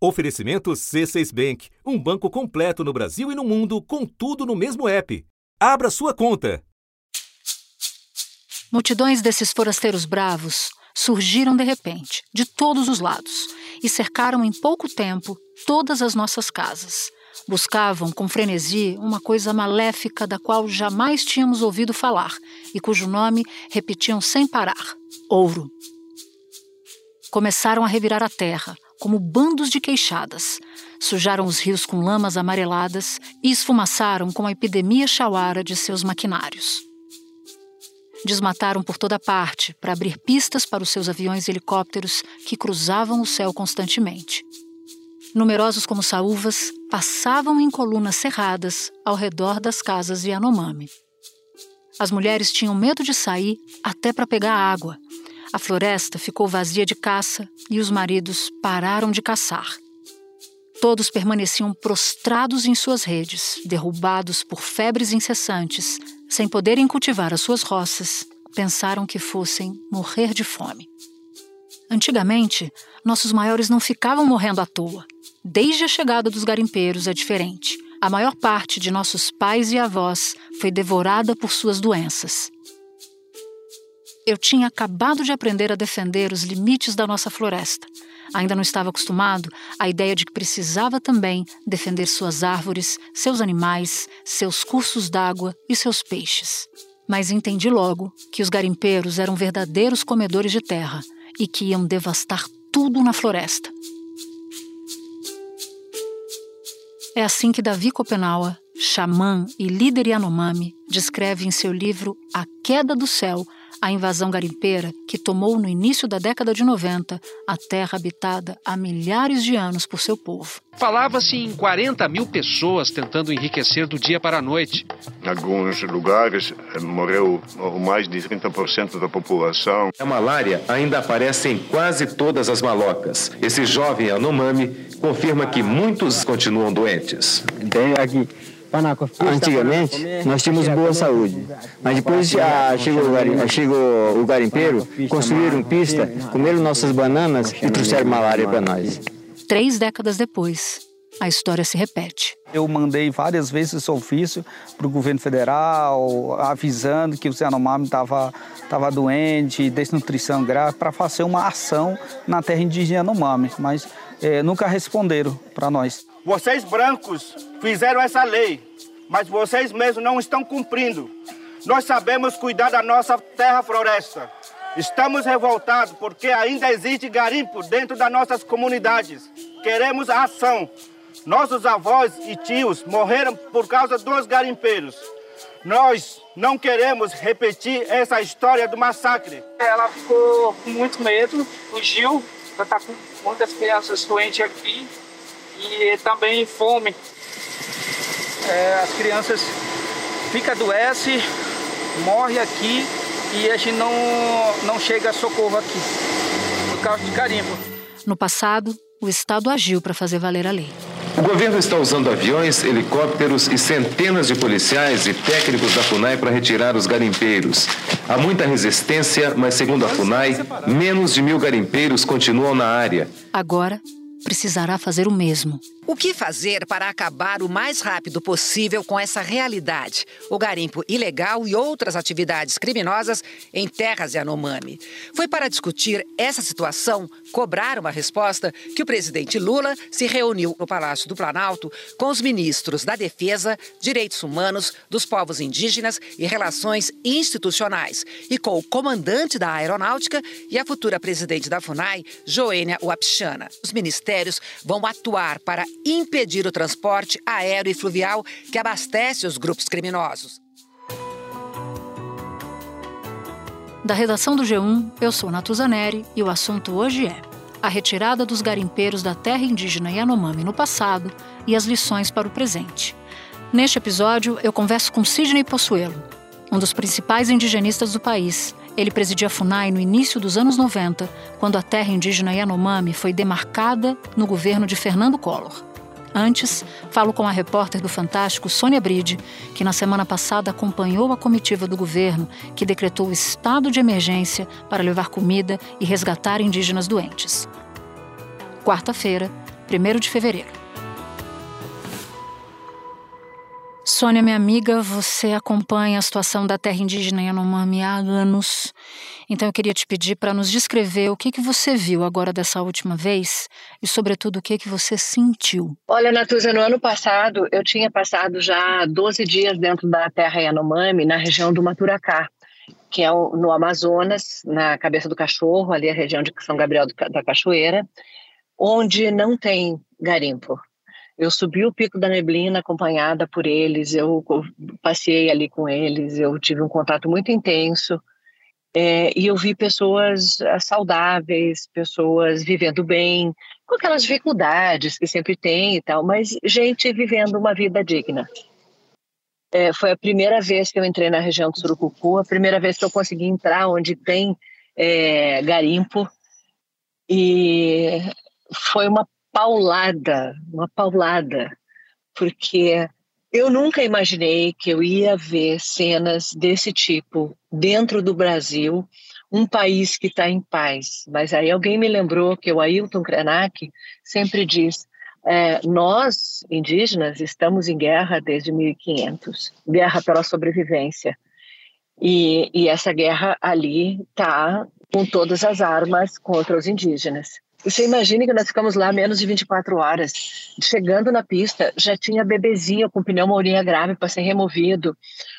Oferecimento C6 Bank, um banco completo no Brasil e no mundo, com tudo no mesmo app. Abra sua conta. Multidões desses forasteiros bravos surgiram de repente, de todos os lados, e cercaram em pouco tempo todas as nossas casas. Buscavam com frenesi uma coisa maléfica da qual jamais tínhamos ouvido falar e cujo nome repetiam sem parar: ouro. Começaram a revirar a terra, como bandos de queixadas. Sujaram os rios com lamas amareladas e esfumaçaram com a epidemia chauara de seus maquinários. Desmataram por toda parte para abrir pistas para os seus aviões e helicópteros que cruzavam o céu constantemente. Numerosos como saúvas, passavam em colunas cerradas ao redor das casas Yanomami. As mulheres tinham medo de sair até para pegar água, a floresta ficou vazia de caça e os maridos pararam de caçar. Todos permaneciam prostrados em suas redes, derrubados por febres incessantes, sem poderem cultivar as suas roças, pensaram que fossem morrer de fome. Antigamente, nossos maiores não ficavam morrendo à toa. Desde a chegada dos garimpeiros é diferente. A maior parte de nossos pais e avós foi devorada por suas doenças. Eu tinha acabado de aprender a defender os limites da nossa floresta. Ainda não estava acostumado à ideia de que precisava também defender suas árvores, seus animais, seus cursos d'água e seus peixes. Mas entendi logo que os garimpeiros eram verdadeiros comedores de terra e que iam devastar tudo na floresta. É assim que Davi Copenaua, xamã e líder Yanomami, descreve em seu livro A Queda do Céu a invasão garimpeira, que tomou no início da década de 90 a terra habitada há milhares de anos por seu povo. Falava-se em 40 mil pessoas tentando enriquecer do dia para a noite. Em alguns lugares eh, morreu mais de 30% da população. A malária ainda aparece em quase todas as malocas. Esse jovem Anomami confirma que muitos continuam doentes. Tem aqui Antigamente, nós tínhamos boa saúde, mas depois ah, chegou, o chegou o garimpeiro, construíram pista, comeram nossas bananas e trouxeram malária para nós. Três décadas depois, a história se repete. Eu mandei várias vezes esse ofício para o governo federal, avisando que o Yanomami estava tava doente, desnutrição grave, para fazer uma ação na terra indígena Yanomami, mas é, nunca responderam para nós. Vocês brancos fizeram essa lei, mas vocês mesmos não estão cumprindo. Nós sabemos cuidar da nossa terra floresta. Estamos revoltados porque ainda existe garimpo dentro das nossas comunidades. Queremos ação. Nossos avós e tios morreram por causa dos garimpeiros. Nós não queremos repetir essa história do massacre. Ela ficou com muito medo, fugiu, já está com muitas crianças doentes aqui e também fome. É, as crianças ficam adoecem, morrem aqui e a gente não, não chega a socorro aqui, por causa de carimbo. No passado, o Estado agiu para fazer valer a lei. O governo está usando aviões, helicópteros e centenas de policiais e técnicos da FUNAI para retirar os garimpeiros. Há muita resistência, mas segundo a FUNAI, menos de mil garimpeiros continuam na área. Agora, precisará fazer o mesmo. O que fazer para acabar o mais rápido possível com essa realidade? O garimpo ilegal e outras atividades criminosas em terras Yanomami. Foi para discutir essa situação, cobrar uma resposta, que o presidente Lula se reuniu no Palácio do Planalto com os ministros da Defesa, Direitos Humanos, dos Povos Indígenas e Relações Institucionais e com o comandante da Aeronáutica e a futura presidente da FUNAI, Joênia Wapchana. Os ministérios vão atuar para impedir o transporte aéreo e fluvial que abastece os grupos criminosos. Da redação do G1, eu sou Natuzaneri e o assunto hoje é a retirada dos garimpeiros da terra indígena Yanomami no passado e as lições para o presente. Neste episódio, eu converso com Sidney Possuelo, um dos principais indigenistas do país. Ele presidia a FUNAI no início dos anos 90, quando a terra indígena Yanomami foi demarcada no governo de Fernando Collor. Antes, falo com a repórter do Fantástico, Sônia Bride, que na semana passada acompanhou a comitiva do governo que decretou o estado de emergência para levar comida e resgatar indígenas doentes. Quarta-feira, 1 de fevereiro. Sônia, minha amiga, você acompanha a situação da terra indígena Yanomami há anos. Então eu queria te pedir para nos descrever o que, que você viu agora dessa última vez e, sobretudo, o que, que você sentiu. Olha, Natuza, no ano passado eu tinha passado já 12 dias dentro da terra Yanomami, na região do Maturacá, que é no Amazonas, na cabeça do cachorro, ali a região de São Gabriel da Cachoeira, onde não tem garimpo. Eu subi o Pico da Neblina acompanhada por eles, eu passei ali com eles, eu tive um contato muito intenso é, e eu vi pessoas ah, saudáveis, pessoas vivendo bem, com aquelas dificuldades que sempre tem e tal, mas gente vivendo uma vida digna. É, foi a primeira vez que eu entrei na região do Surucucu, a primeira vez que eu consegui entrar onde tem é, garimpo e foi uma paulada, uma paulada, porque eu nunca imaginei que eu ia ver cenas desse tipo dentro do Brasil, um país que está em paz. Mas aí alguém me lembrou que o Ailton Krenak sempre diz: é, nós, indígenas, estamos em guerra desde 1500 guerra pela sobrevivência. E, e essa guerra ali está com todas as armas contra os indígenas. Você imagina que nós ficamos lá menos de 24 horas. Chegando na pista, já tinha bebezinho com pneumonia grave para ser removido.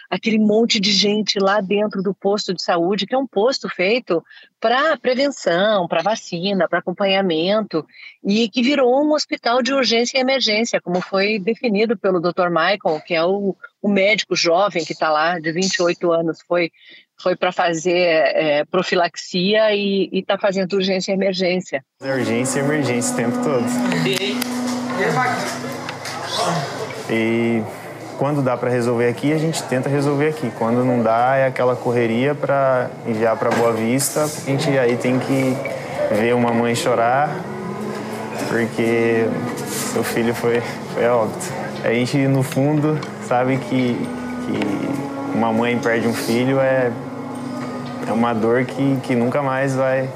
Aquele monte de gente lá dentro do posto de saúde, que é um posto feito para prevenção, para vacina, para acompanhamento, e que virou um hospital de urgência e emergência, como foi definido pelo Dr. Michael, que é o, o médico jovem que está lá, de 28 anos, foi foi para fazer é, profilaxia e está fazendo urgência e emergência. Urgência e emergência o tempo todo. E quando dá para resolver aqui, a gente tenta resolver aqui. Quando não dá, é aquela correria para enviar para Boa Vista. A gente aí tem que ver uma mãe chorar porque seu filho foi, foi a óbito. A gente, no fundo, sabe que, que uma mãe perde um filho é é uma dor que, que nunca mais vai,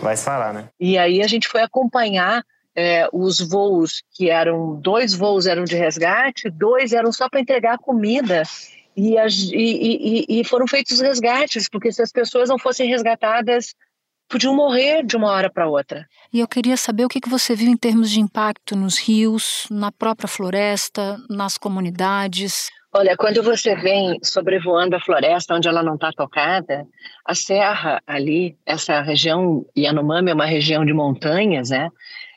vai sarar, né? E aí a gente foi acompanhar é, os voos, que eram dois voos eram de resgate, dois eram só para entregar comida. E, as, e, e, e foram feitos resgates, porque se as pessoas não fossem resgatadas, podiam morrer de uma hora para outra. E eu queria saber o que você viu em termos de impacto nos rios, na própria floresta, nas comunidades. Olha, quando você vem sobrevoando a floresta onde ela não está tocada, a serra ali, essa região Yanomami é uma região de montanhas, né?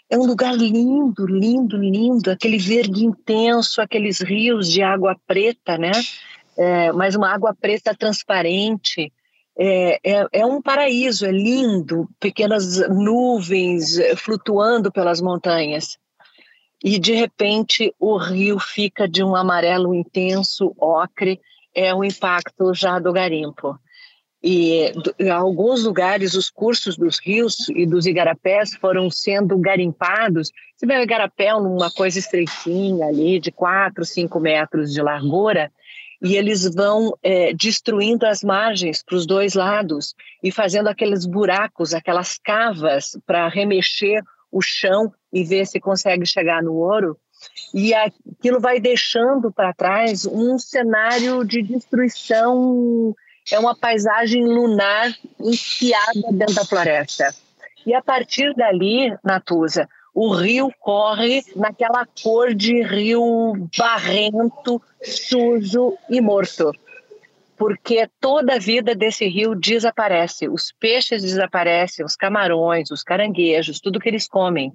É um lugar lindo, lindo, lindo, aquele verde intenso, aqueles rios de água preta, né? É, mas uma água preta transparente. É, é, é, um paraíso, é lindo, pequenas nuvens flutuando pelas montanhas e de repente o rio fica de um amarelo intenso, ocre, é o impacto já do garimpo. E em alguns lugares os cursos dos rios e dos igarapés foram sendo garimpados. Você vê o igarapé numa coisa estreitinha ali, de 4, 5 metros de largura, e eles vão é, destruindo as margens para os dois lados e fazendo aqueles buracos, aquelas cavas para remexer o chão e ver se consegue chegar no ouro. E aquilo vai deixando para trás um cenário de destruição, é uma paisagem lunar enfiada dentro da floresta. E a partir dali, Natuza, o rio corre naquela cor de rio barrento, sujo e morto porque toda a vida desse rio desaparece. Os peixes desaparecem, os camarões, os caranguejos, tudo que eles comem.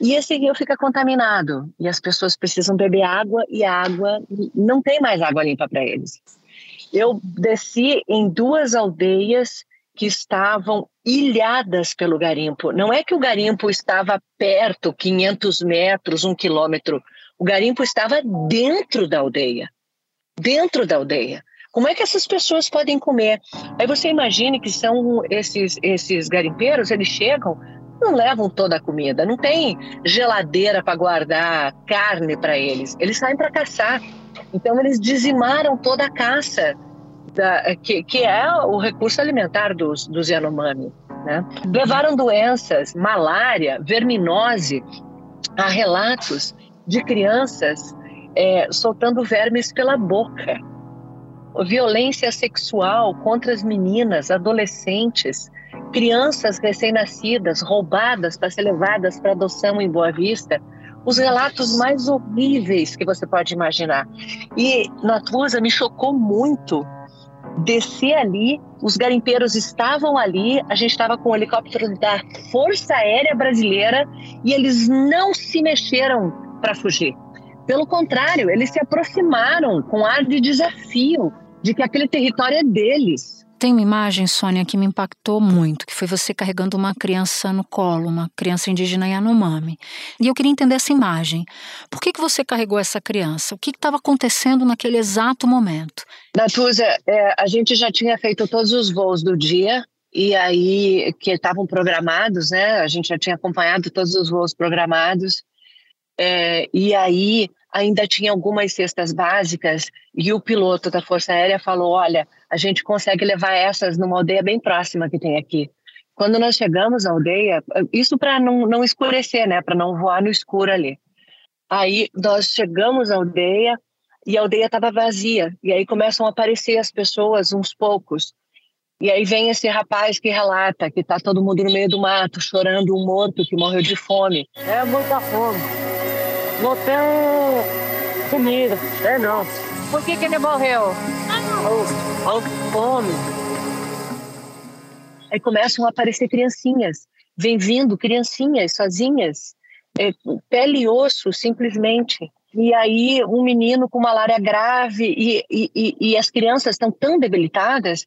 E esse rio fica contaminado e as pessoas precisam beber água e água não tem mais água limpa para eles. Eu desci em duas aldeias que estavam ilhadas pelo garimpo. Não é que o garimpo estava perto, 500 metros, um quilômetro. O garimpo estava dentro da aldeia. Dentro da aldeia. Como é que essas pessoas podem comer? Aí você imagine que são esses, esses garimpeiros, eles chegam, não levam toda a comida, não tem geladeira para guardar carne para eles. Eles saem para caçar. Então eles dizimaram toda a caça, da, que, que é o recurso alimentar dos, dos Yanomami. Né? Levaram doenças, malária, verminose, há relatos de crianças é, soltando vermes pela boca. Violência sexual contra as meninas, adolescentes, crianças recém-nascidas roubadas para ser levadas para adoção em Boa Vista. Os relatos mais horríveis que você pode imaginar. E Natuza me chocou muito descer ali, os garimpeiros estavam ali, a gente estava com o helicóptero da Força Aérea Brasileira e eles não se mexeram para fugir. Pelo contrário, eles se aproximaram com ar de desafio, de que aquele território é deles. Tem uma imagem, Sônia, que me impactou muito, que foi você carregando uma criança no colo, uma criança indígena Yanomami. E eu queria entender essa imagem. Por que, que você carregou essa criança? O que estava acontecendo naquele exato momento? Natuza, é, a gente já tinha feito todos os voos do dia, e aí que estavam programados, né? A gente já tinha acompanhado todos os voos programados. É, e aí ainda tinha algumas cestas básicas e o piloto da Força Aérea falou: olha, a gente consegue levar essas numa aldeia bem próxima que tem aqui. Quando nós chegamos à aldeia, isso para não, não escurecer, né, para não voar no escuro ali. Aí nós chegamos à aldeia e a aldeia estava vazia. E aí começam a aparecer as pessoas, uns poucos. E aí vem esse rapaz que relata que está todo mundo no meio do mato, chorando um morto que morreu de fome. É muita fome. Não tem comida. É não. Por que, que ele morreu? Fome. Aí começam a aparecer criancinhas, vem vindo criancinhas sozinhas, é, pele e osso, simplesmente. E aí um menino com malária grave e, e, e as crianças estão tão debilitadas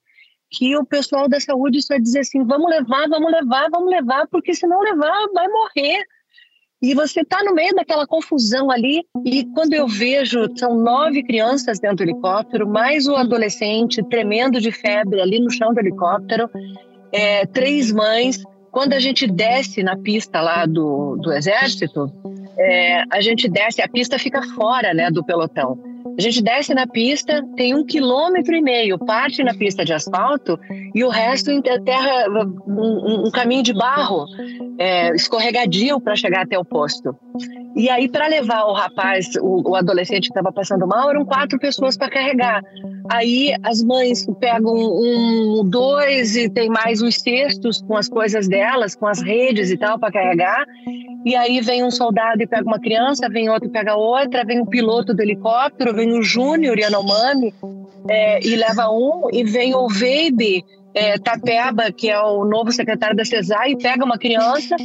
que o pessoal da saúde só diz assim, vamos levar, vamos levar, vamos levar, porque se não levar vai morrer. E você está no meio daquela confusão ali, e quando eu vejo, são nove crianças dentro do helicóptero, mais o adolescente tremendo de febre ali no chão do helicóptero, é, três mães. Quando a gente desce na pista lá do, do exército, é, a gente desce, a pista fica fora né, do pelotão. A gente desce na pista, tem um quilômetro e meio, parte na pista de asfalto e o resto em terra, um, um caminho de barro, é, escorregadio para chegar até o posto. E aí, para levar o rapaz, o, o adolescente que estava passando mal, eram quatro pessoas para carregar. Aí as mães pegam um, dois e tem mais os cestos com as coisas delas, com as redes e tal para carregar. E aí vem um soldado e pega uma criança, vem outro e pega outra, vem um piloto do helicóptero, vem o Júnior Yanomami é, e leva um, e vem o Veibe é, Tapeba, que é o novo secretário da CESAR, e pega uma criança,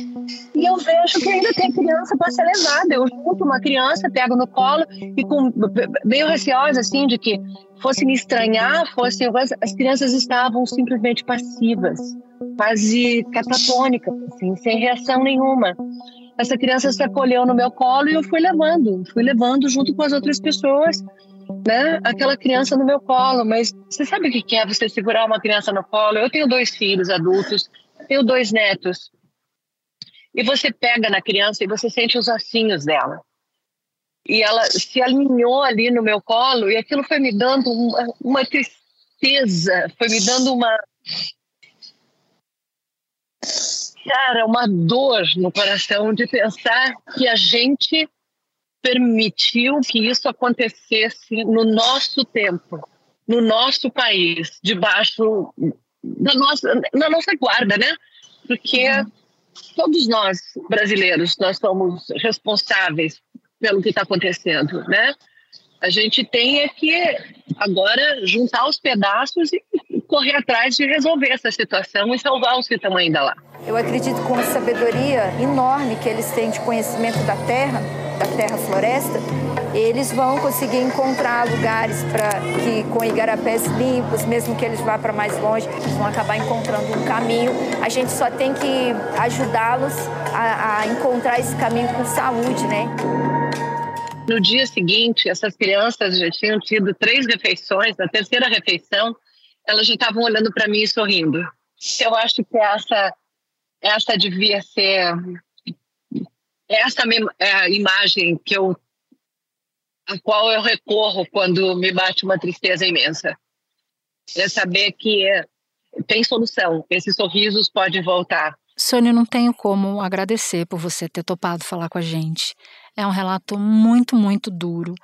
e eu vejo que ainda tem criança para ser levada. Eu junto uma criança, pego no colo, e com, meio receosa, assim, de que fosse me estranhar, fosse. As crianças estavam simplesmente passivas, quase catatônicas, assim, sem reação nenhuma. Essa criança se acolheu no meu colo e eu fui levando, fui levando junto com as outras pessoas né, aquela criança no meu colo. Mas você sabe o que é você segurar uma criança no colo? Eu tenho dois filhos adultos, tenho dois netos. E você pega na criança e você sente os ossinhos dela. E ela se alinhou ali no meu colo e aquilo foi me dando uma, uma tristeza, foi me dando uma. Cara, uma dor no coração de pensar que a gente permitiu que isso acontecesse no nosso tempo, no nosso país, debaixo da nossa, da nossa guarda, né? Porque todos nós brasileiros nós somos responsáveis pelo que está acontecendo, né? A gente tem é que agora juntar os pedaços e correr atrás de resolver essa situação e salvar os que estão ainda lá. Eu acredito com a sabedoria enorme que eles têm de conhecimento da terra, da terra floresta, eles vão conseguir encontrar lugares para que com igarapés limpos, mesmo que eles vá para mais longe, eles vão acabar encontrando um caminho. A gente só tem que ajudá-los a, a encontrar esse caminho com saúde, né? No dia seguinte, essas crianças já tinham tido três refeições. Na terceira refeição, elas já estavam olhando para mim e sorrindo. Eu acho que essa essa devia ser essa é a imagem que eu a qual eu recorro quando me bate uma tristeza imensa. É saber que tem solução, esses sorrisos podem voltar. Sônia, não tenho como agradecer por você ter topado falar com a gente. É um relato muito, muito duro.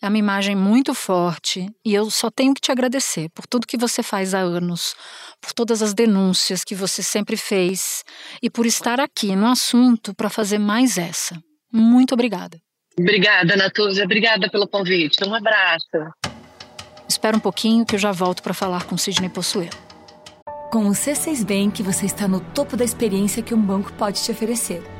É uma imagem muito forte e eu só tenho que te agradecer por tudo que você faz há anos, por todas as denúncias que você sempre fez e por estar aqui no assunto para fazer mais essa. Muito obrigada. Obrigada, Natúzia. Obrigada pelo convite. Um abraço. Espera um pouquinho que eu já volto para falar com Sidney Possuelo. Com o C6 Bank, você está no topo da experiência que um banco pode te oferecer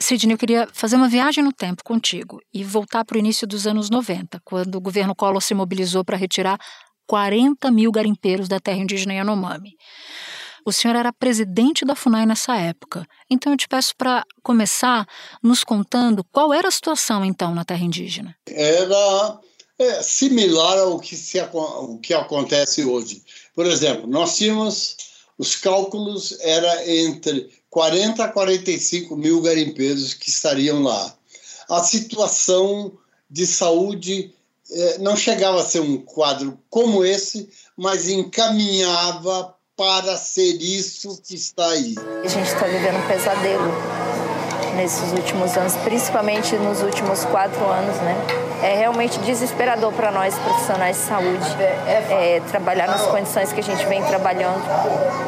Sidney, eu queria fazer uma viagem no tempo contigo e voltar para o início dos anos 90, quando o governo Collor se mobilizou para retirar 40 mil garimpeiros da terra indígena Yanomami. O senhor era presidente da FUNAI nessa época, então eu te peço para começar nos contando qual era a situação então na terra indígena. Era é, similar ao que, se, ao que acontece hoje. Por exemplo, nós tínhamos os cálculos era entre 40 a 45 mil garimpeiros que estariam lá. A situação de saúde eh, não chegava a ser um quadro como esse, mas encaminhava para ser isso que está aí. A gente está vivendo um pesadelo nesses últimos anos, principalmente nos últimos quatro anos, né? É realmente desesperador para nós profissionais de saúde é, trabalhar nas condições que a gente vem trabalhando,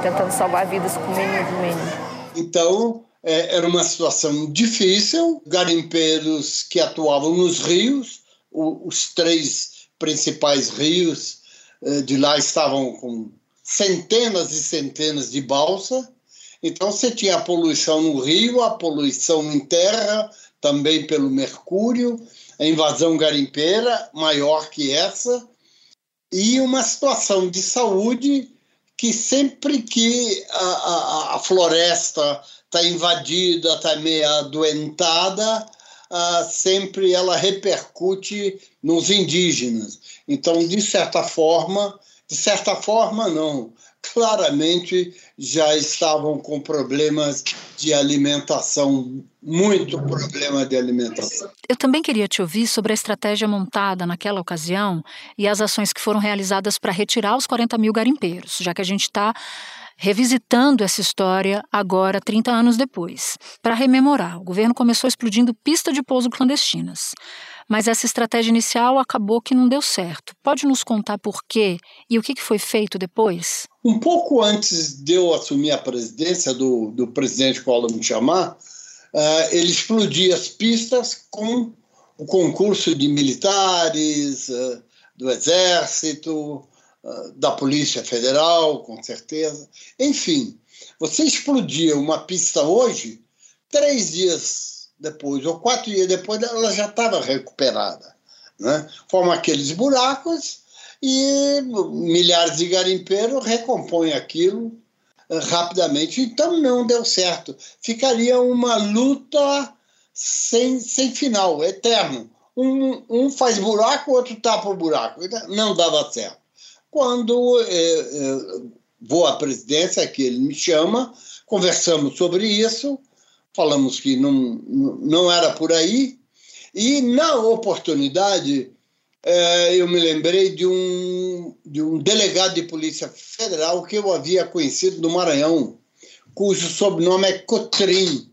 tentando salvar vidas com o mínimo do mínimo. Então, é, era uma situação difícil. Garimpeiros que atuavam nos rios, o, os três principais rios é, de lá estavam com centenas e centenas de balsa. Então, você tinha a poluição no rio, a poluição em terra, também pelo mercúrio, a invasão garimpeira maior que essa, e uma situação de saúde que sempre que a, a, a floresta está invadida, está meio adoentada, uh, sempre ela repercute nos indígenas. Então, de certa forma, de certa forma não, claramente já estavam com problemas de alimentação, muito problema de alimentação. Eu também queria te ouvir sobre a estratégia montada naquela ocasião e as ações que foram realizadas para retirar os 40 mil garimpeiros, já que a gente está revisitando essa história agora, 30 anos depois. Para rememorar, o governo começou explodindo pista de pouso clandestinas. Mas essa estratégia inicial acabou que não deu certo. Pode nos contar por quê e o que foi feito depois? Um pouco antes de eu assumir a presidência do, do presidente Collor me chamar, uh, ele explodia as pistas com o concurso de militares, uh, do Exército, da Polícia Federal, com certeza. Enfim, você explodia uma pista hoje, três dias depois, ou quatro dias depois, ela já estava recuperada. Né? Formam aqueles buracos e milhares de garimpeiros recompõem aquilo eh, rapidamente. Então não deu certo. Ficaria uma luta sem, sem final, eterno. Um, um faz buraco, o outro tapa o buraco. Não dava certo. Quando é, é, vou à presidência, que ele me chama, conversamos sobre isso, falamos que não, não era por aí, e na oportunidade é, eu me lembrei de um, de um delegado de Polícia Federal que eu havia conhecido no Maranhão, cujo sobrenome é Cotrim.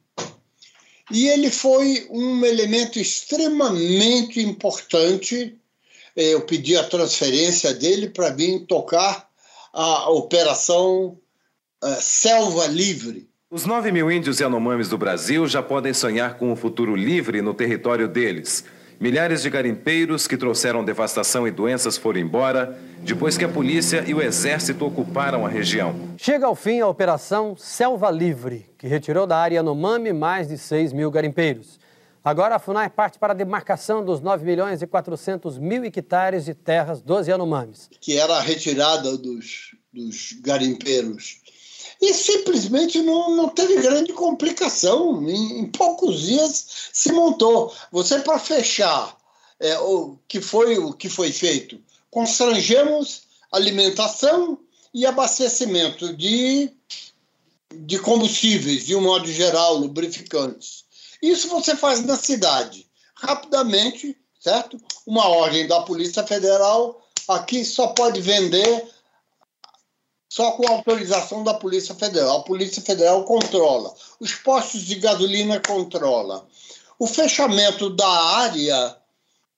E ele foi um elemento extremamente importante eu pedi a transferência dele para vir tocar a operação uh, Selva Livre. Os 9 mil índios Yanomamis do Brasil já podem sonhar com um futuro livre no território deles. Milhares de garimpeiros que trouxeram devastação e doenças foram embora depois que a polícia e o exército ocuparam a região. Chega ao fim a Operação Selva Livre, que retirou da área Yanomami mais de 6 mil garimpeiros. Agora a FUNAI parte para a demarcação dos 9 milhões e 400 mil hectares de terras dos Yanomamis. Que era a retirada dos, dos garimpeiros. E simplesmente não, não teve grande complicação. Em, em poucos dias se montou. Você, para fechar é, o que foi o que foi feito, constrangemos alimentação e abastecimento de, de combustíveis, de um modo geral, lubrificantes. Isso você faz na cidade. Rapidamente, certo? Uma ordem da Polícia Federal, aqui só pode vender só com autorização da Polícia Federal. A Polícia Federal controla. Os postos de gasolina controla. O fechamento da área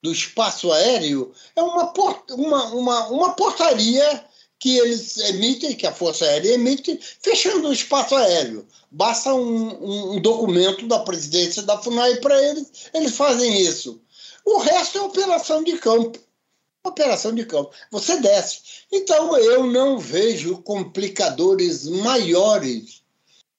do espaço aéreo é uma, uma, uma, uma portaria que eles emitem, que a Força Aérea emite, fechando o espaço aéreo. Basta um, um documento da presidência da FUNAI para eles, eles fazem isso. O resto é operação de campo. Operação de campo. Você desce. Então, eu não vejo complicadores maiores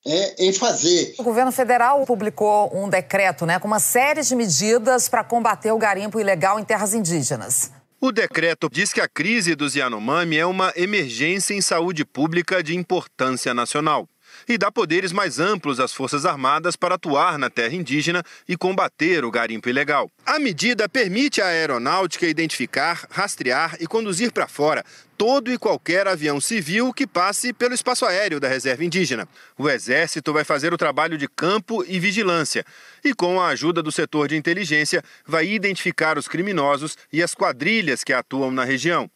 é, em fazer. O governo federal publicou um decreto né, com uma série de medidas para combater o garimpo ilegal em terras indígenas. O decreto diz que a crise dos Yanomami é uma emergência em saúde pública de importância nacional e dá poderes mais amplos às Forças Armadas para atuar na terra indígena e combater o garimpo ilegal. A medida permite à aeronáutica identificar, rastrear e conduzir para fora todo e qualquer avião civil que passe pelo espaço aéreo da reserva indígena. O Exército vai fazer o trabalho de campo e vigilância e, com a ajuda do setor de inteligência, vai identificar os criminosos e as quadrilhas que atuam na região.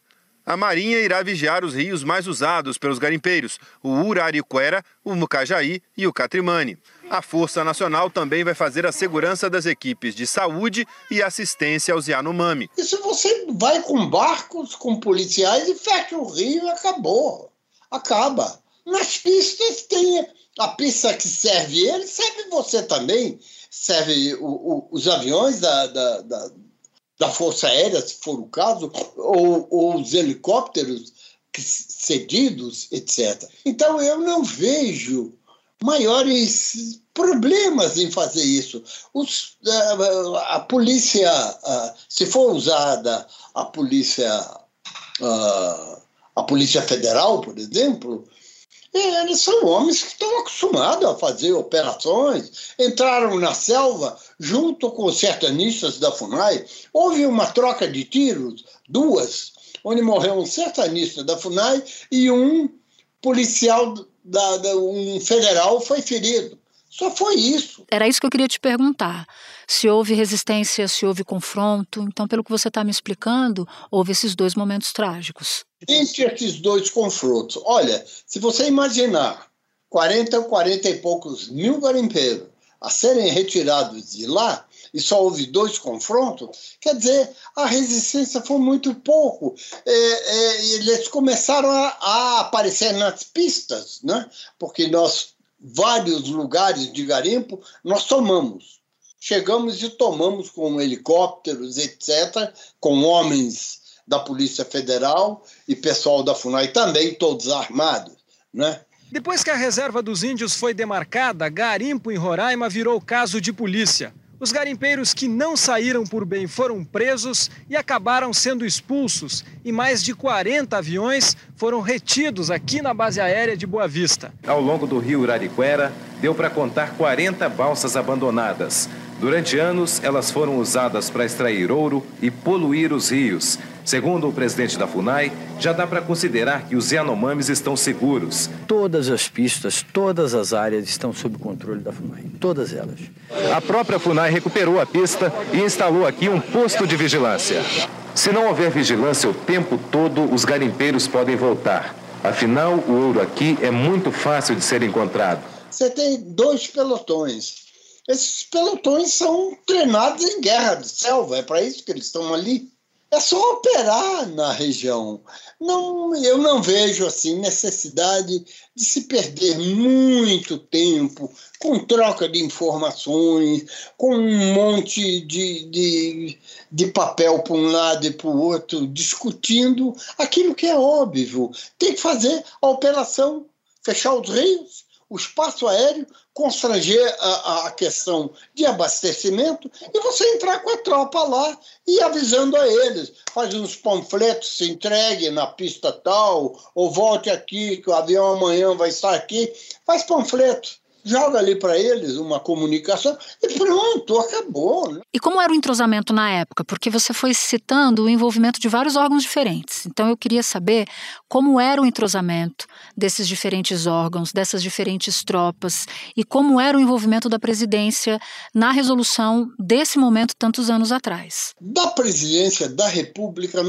A Marinha irá vigiar os rios mais usados pelos garimpeiros, o Urariquera, o Mucajaí e o Catrimani. A Força Nacional também vai fazer a segurança das equipes de saúde e assistência aos Yanomami. E se você vai com barcos, com policiais e fecha o rio, acabou. Acaba. Nas pistas tem a pista que serve ele, serve você também. Serve o, o, os aviões da, da, da da Força Aérea, se for o caso, ou, ou os helicópteros cedidos, etc. Então, eu não vejo maiores problemas em fazer isso. Os, a, a, polícia, a, se for usada a polícia, a, a polícia federal, por exemplo, eles são homens que estão acostumados a fazer operações, entraram na selva junto com os sertanistas da FUNAI. Houve uma troca de tiros, duas, onde morreu um sertanista da FUNAI e um policial, da, da um federal foi ferido. Só foi isso. Era isso que eu queria te perguntar. Se houve resistência, se houve confronto. Então, pelo que você está me explicando, houve esses dois momentos trágicos. Entre esses dois confrontos, olha, se você imaginar 40 ou 40 e poucos mil garimpeiros a serem retirados de lá, e só houve dois confrontos, quer dizer, a resistência foi muito pouco. É, é, eles começaram a, a, aparecer nas pistas, né? porque nós, vários lugares de garimpo, nós tomamos. Chegamos e tomamos com helicópteros, etc., com homens da Polícia Federal e pessoal da FUNAI também, todos armados, né? Depois que a reserva dos índios foi demarcada, garimpo em Roraima virou caso de polícia. Os garimpeiros que não saíram por bem foram presos e acabaram sendo expulsos, e mais de 40 aviões foram retidos aqui na base aérea de Boa Vista. Ao longo do rio Urariquera, deu para contar 40 balsas abandonadas. Durante anos, elas foram usadas para extrair ouro e poluir os rios. Segundo o presidente da FUNAI, já dá para considerar que os Yanomamis estão seguros. Todas as pistas, todas as áreas estão sob controle da FUNAI, todas elas. A própria FUNAI recuperou a pista e instalou aqui um posto de vigilância. Se não houver vigilância o tempo todo, os garimpeiros podem voltar. Afinal, o ouro aqui é muito fácil de ser encontrado. Você tem dois pelotões. Esses pelotões são treinados em guerra de selva, é para isso que eles estão ali. É só operar na região. Não, eu não vejo assim necessidade de se perder muito tempo com troca de informações, com um monte de, de, de papel para um lado e para o outro, discutindo aquilo que é óbvio. Tem que fazer a operação, fechar os rios, o espaço aéreo, constranger a, a, questão de abastecimento e você entrar com a tropa lá e avisando a eles. Faz uns panfletos, se entregue na pista tal, ou volte aqui, que o avião amanhã vai estar aqui. Faz panfletos joga ali para eles uma comunicação e pronto, acabou. Né? E como era o entrosamento na época? Porque você foi citando o envolvimento de vários órgãos diferentes. Então eu queria saber como era o entrosamento desses diferentes órgãos, dessas diferentes tropas e como era o envolvimento da presidência na resolução desse momento tantos anos atrás. Da presidência da República,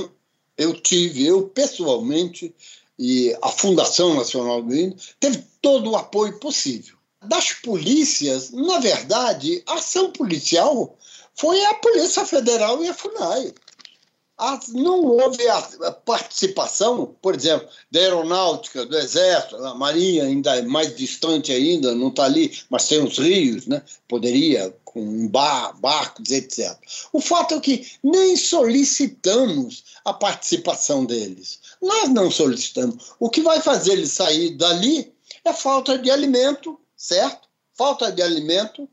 eu tive, eu pessoalmente, e a Fundação Nacional do Índio, teve todo o apoio possível das polícias, na verdade, a ação policial foi a Polícia Federal e a FUNAI. não houve a participação, por exemplo, da aeronáutica, do exército, a marinha ainda é mais distante ainda, não está ali, mas tem os rios, né? poderia, com bar, barcos, etc. O fato é que nem solicitamos a participação deles. Nós não solicitamos. O que vai fazer eles sair dali é falta de alimento certo? Falta de alimento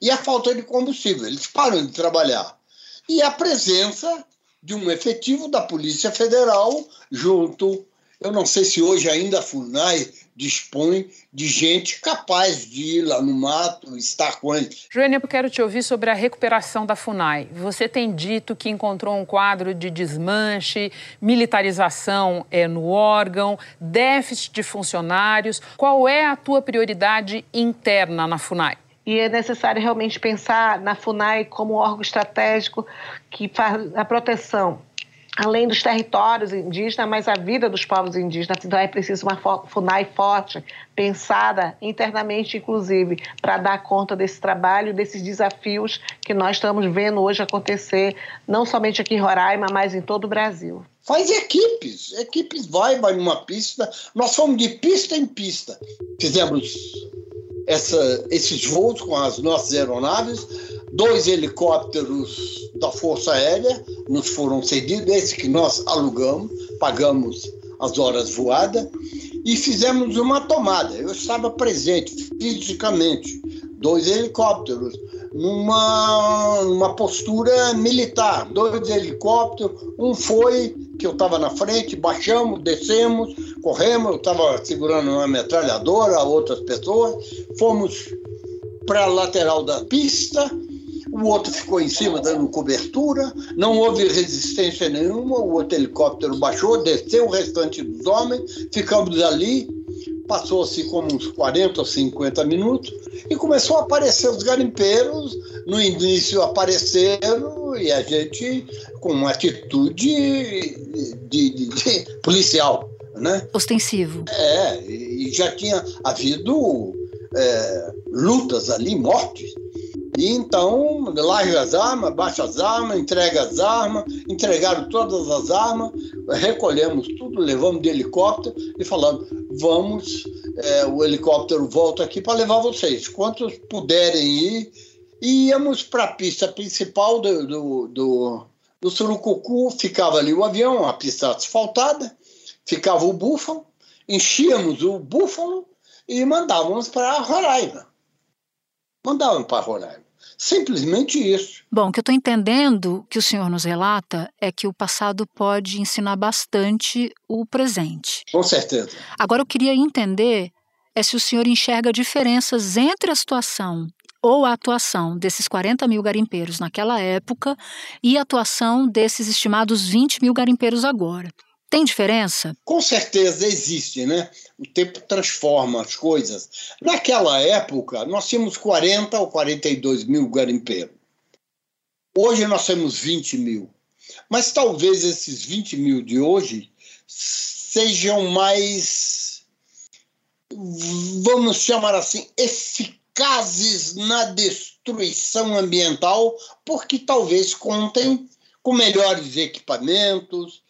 e a falta de combustível. Eles param de trabalhar. E a presença de um efetivo da Polícia Federal junto. Eu não sei se hoje ainda a FUNAI dispõe de gente capaz de ir lá no mato, estar com eles. Joênia, eu quero te ouvir sobre a recuperação da FUNAI. Você tem dito que encontrou um quadro de desmanche, militarização é, no órgão, déficit de funcionários. Qual é a tua prioridade interna na FUNAI? E é necessário realmente pensar na FUNAI como órgão estratégico que faz a proteção além dos territórios indígenas, mas a vida dos povos indígenas. Então é preciso uma FUNAI forte, pensada internamente, inclusive, para dar conta desse trabalho, desses desafios que nós estamos vendo hoje acontecer, não somente aqui em Roraima, mas em todo o Brasil. Faz equipes, equipes vai, vai numa pista. Nós fomos de pista em pista. Fizemos essa, esses voos com as nossas aeronaves, dois helicópteros da Força Aérea nos foram cedidos, esse que nós alugamos, pagamos as horas voadas e fizemos uma tomada. Eu estava presente fisicamente, dois helicópteros, numa, numa postura militar, dois helicópteros, um foi que eu estava na frente, baixamos, descemos, corremos, eu estava segurando uma metralhadora, outras pessoas, fomos para a lateral da pista, o outro ficou em cima dando cobertura, não houve resistência nenhuma, o outro helicóptero baixou, desceu o restante dos homens, ficamos ali, passou-se como uns 40 ou 50 minutos e começou a aparecer os garimpeiros, no início apareceram e a gente com uma atitude de, de, de policial, né? Ostensivo. É, e já tinha havido é, lutas ali, mortes, e então, larga as armas, baixa as armas, entrega as armas, entregaram todas as armas, recolhemos tudo, levamos de helicóptero e falamos: vamos, é, o helicóptero volta aqui para levar vocês. Quantos puderem ir, e íamos para a pista principal do, do, do, do Surucucu, ficava ali o avião, a pista asfaltada, ficava o búfalo, enchíamos o búfalo e mandávamos para Roraima. Mandávamos para Roraima. Simplesmente isso. Bom, o que eu estou entendendo que o senhor nos relata é que o passado pode ensinar bastante o presente. Com certeza. Agora eu queria entender é se o senhor enxerga diferenças entre a situação ou a atuação desses 40 mil garimpeiros naquela época e a atuação desses estimados 20 mil garimpeiros agora. Tem diferença? Com certeza existe, né? O tempo transforma as coisas. Naquela época, nós tínhamos 40 ou 42 mil garimpeiros. Hoje nós temos 20 mil. Mas talvez esses 20 mil de hoje sejam mais, vamos chamar assim, eficazes na destruição ambiental, porque talvez contem com melhores equipamentos,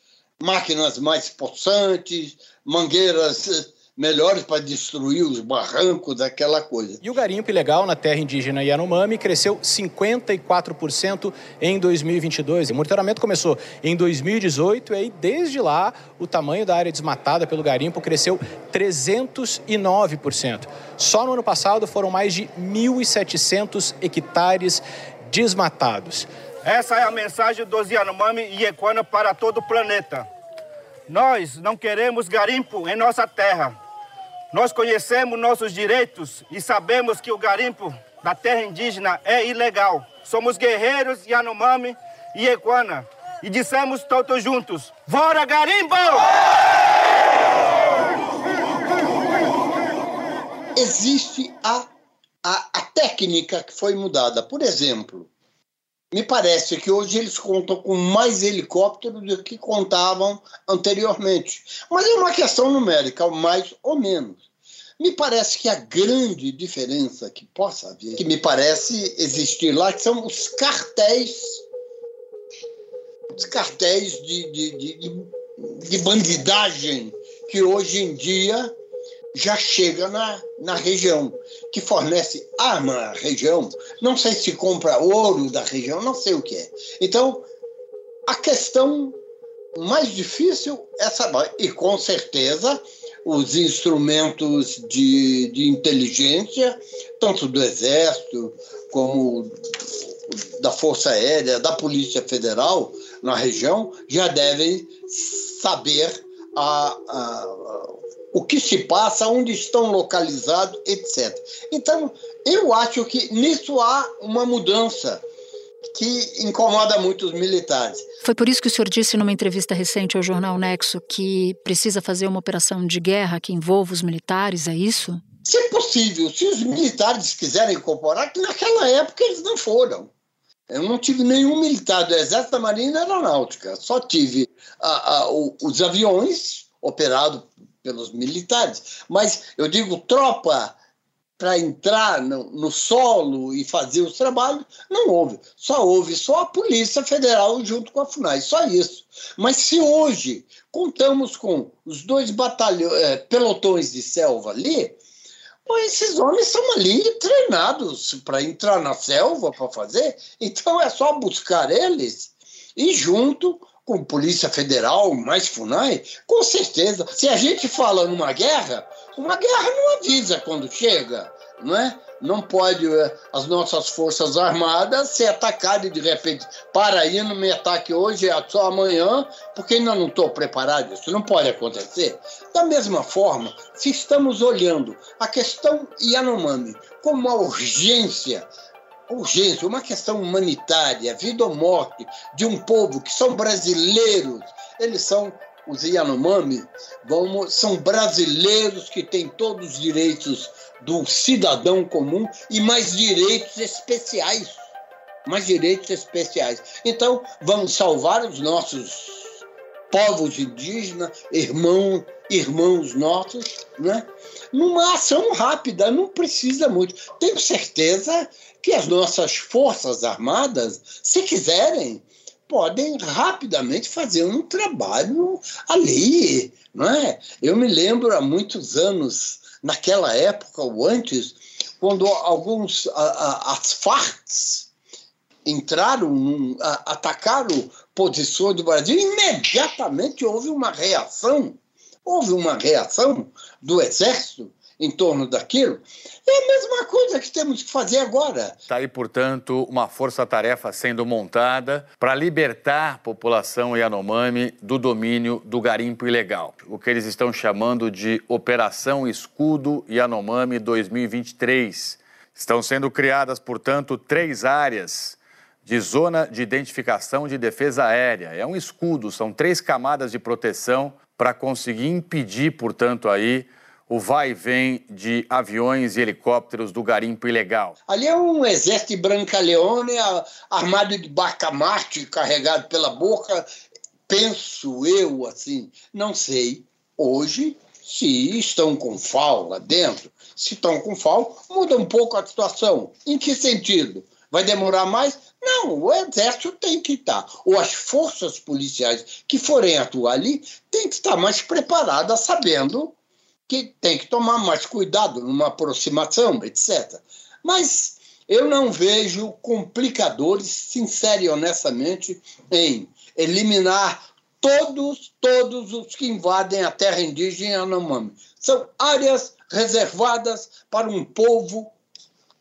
máquinas mais possantes, mangueiras melhores para destruir os barrancos, aquela coisa. E o garimpo ilegal na terra indígena Yanomami cresceu 54% em 2022. O monitoramento começou em 2018 e aí, desde lá o tamanho da área desmatada pelo garimpo cresceu 309%. Só no ano passado foram mais de 1.700 hectares desmatados. Essa é a mensagem dos Yanomami e Equana para todo o planeta. Nós não queremos garimpo em nossa terra. Nós conhecemos nossos direitos e sabemos que o garimpo da terra indígena é ilegal. Somos guerreiros Yanomami e Equana e dissemos todos juntos: Bora garimpo! Existe a, a, a técnica que foi mudada. Por exemplo, me parece que hoje eles contam com mais helicópteros do que contavam anteriormente. Mas é uma questão numérica, mais ou menos. Me parece que a grande diferença que possa haver, que me parece existir lá, que são os cartéis, os cartéis de, de, de, de bandidagem que hoje em dia já chega na, na região, que fornece arma à região. Não sei se compra ouro da região, não sei o que é. Então, a questão mais difícil é saber, e com certeza os instrumentos de, de inteligência, tanto do Exército como da Força Aérea, da Polícia Federal na região, já devem saber a, a o que se passa, onde estão localizados, etc. Então, eu acho que nisso há uma mudança que incomoda muito os militares. Foi por isso que o senhor disse numa entrevista recente ao jornal Nexo que precisa fazer uma operação de guerra que envolva os militares, é isso? Se é possível, se os militares quiserem incorporar, que naquela época eles não foram. Eu não tive nenhum militar do Exército, da Marinha e da Aeronáutica. Só tive a, a, os aviões operados pelos militares, mas eu digo tropa para entrar no, no, solo e fazer os trabalhos, não houve. Só houve só a Polícia Federal junto com a FUNAI, só isso. Mas se hoje contamos com os dois batalhões, é, pelotões de selva ali, esses homens estão ali treinados para entrar na selva para fazer, então é só buscar eles e junto com Polícia Federal, mais FUNAI, com certeza. Se a gente fala numa guerra, uma guerra não avisa quando chega, não é? Não pode eh, as nossas forças armadas ser atacadas de repente, para aí, não me ataque hoje, é só amanhã, porque ainda não estou preparado. Isso não pode acontecer. Da mesma forma, se estamos olhando a questão Yanomami como uma urgência urgência, uma questão humanitária, vida ou morte de um povo que são brasileiros. Eles são os Yanomami, vamos, são brasileiros que têm todos os direitos do cidadão comum e mais direitos especiais. Mais direitos especiais. Então, vamos salvar os nossos povos indígenas, irmãos, irmãos nossos, né? numa ação rápida, não precisa muito. Tenho certeza que as nossas forças armadas, se quiserem, podem rapidamente fazer um trabalho ali, não é? Eu me lembro há muitos anos, naquela época ou antes, quando alguns a, a, as FARCs entraram, a, atacaram posições do Brasil, imediatamente houve uma reação, houve uma reação do Exército em torno daquilo, é a mesma coisa que temos que fazer agora. Está aí, portanto, uma força-tarefa sendo montada para libertar a população Yanomami do domínio do garimpo ilegal. O que eles estão chamando de Operação Escudo Yanomami 2023. Estão sendo criadas, portanto, três áreas de zona de identificação de defesa aérea. É um escudo, são três camadas de proteção para conseguir impedir, portanto, aí o vai e vem de aviões e helicópteros do garimpo ilegal. Ali é um exército de Brancaleone armado de bacamarte carregado pela boca. Penso eu assim, não sei hoje se estão com FAO lá dentro. Se estão com FAO, muda um pouco a situação. Em que sentido? Vai demorar mais? Não, o exército tem que estar, ou as forças policiais que forem atuar ali, tem que estar mais preparadas, sabendo que tem que tomar mais cuidado numa aproximação, etc. Mas eu não vejo complicadores, sincero e honestamente, em eliminar todos, todos os que invadem a terra indígena Yanomami. São áreas reservadas para um povo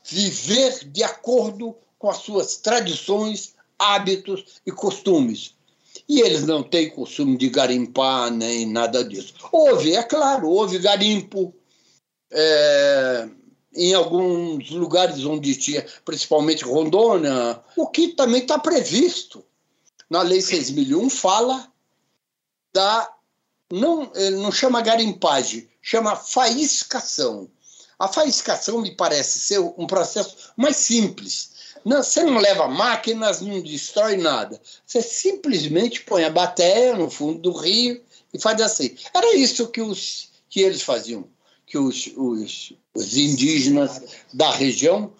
viver de acordo com as suas tradições, hábitos e costumes. E eles não têm costume de garimpar nem nada disso. Houve, é claro, houve garimpo é, em alguns lugares onde tinha, principalmente Rondônia, o que também está previsto. Na Lei 6.001 fala da. Não, não chama garimpagem, chama faiscação. A faiscação me parece ser um processo mais simples não, você não leva máquinas, não destrói nada. Você simplesmente põe a bateria no fundo do rio e faz assim. Era isso que, os, que eles faziam, que os, os, os indígenas da região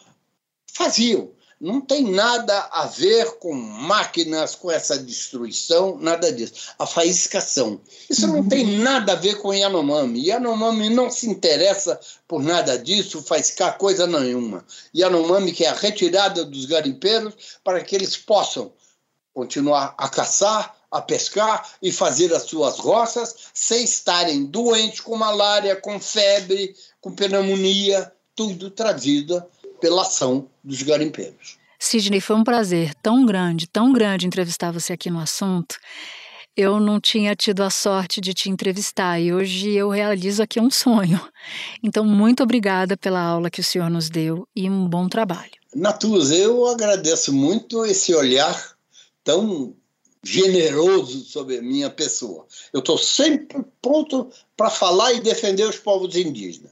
faziam não tem nada a ver com máquinas, com essa destruição, nada disso. A faiscação. Isso não tem nada a ver com Yanomami. Yanomami não se interessa por nada disso, faiscar coisa nenhuma. Yanomami quer a retirada dos garimpeiros para que eles possam continuar a caçar, a pescar e fazer as suas roças sem estarem doentes com malária, com febre, com pneumonia, tudo trazido pela ação dos garimpeiros. Sidney, foi um prazer tão grande, tão grande entrevistar você aqui no assunto. Eu não tinha tido a sorte de te entrevistar e hoje eu realizo aqui um sonho. Então, muito obrigada pela aula que o senhor nos deu e um bom trabalho. Natuz, eu agradeço muito esse olhar tão generoso sobre a minha pessoa. Eu estou sempre pronto para falar e defender os povos indígenas.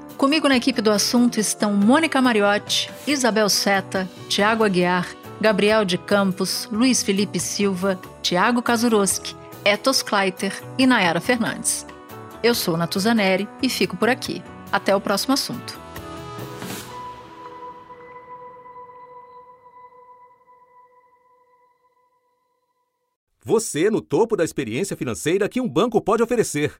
Comigo na equipe do assunto estão Mônica Mariotti, Isabel Seta, Tiago Aguiar, Gabriel de Campos, Luiz Felipe Silva, Tiago Kazuroski, Etos Kleiter e Nayara Fernandes. Eu sou Natuzaneri e fico por aqui. Até o próximo assunto. Você no topo da experiência financeira que um banco pode oferecer.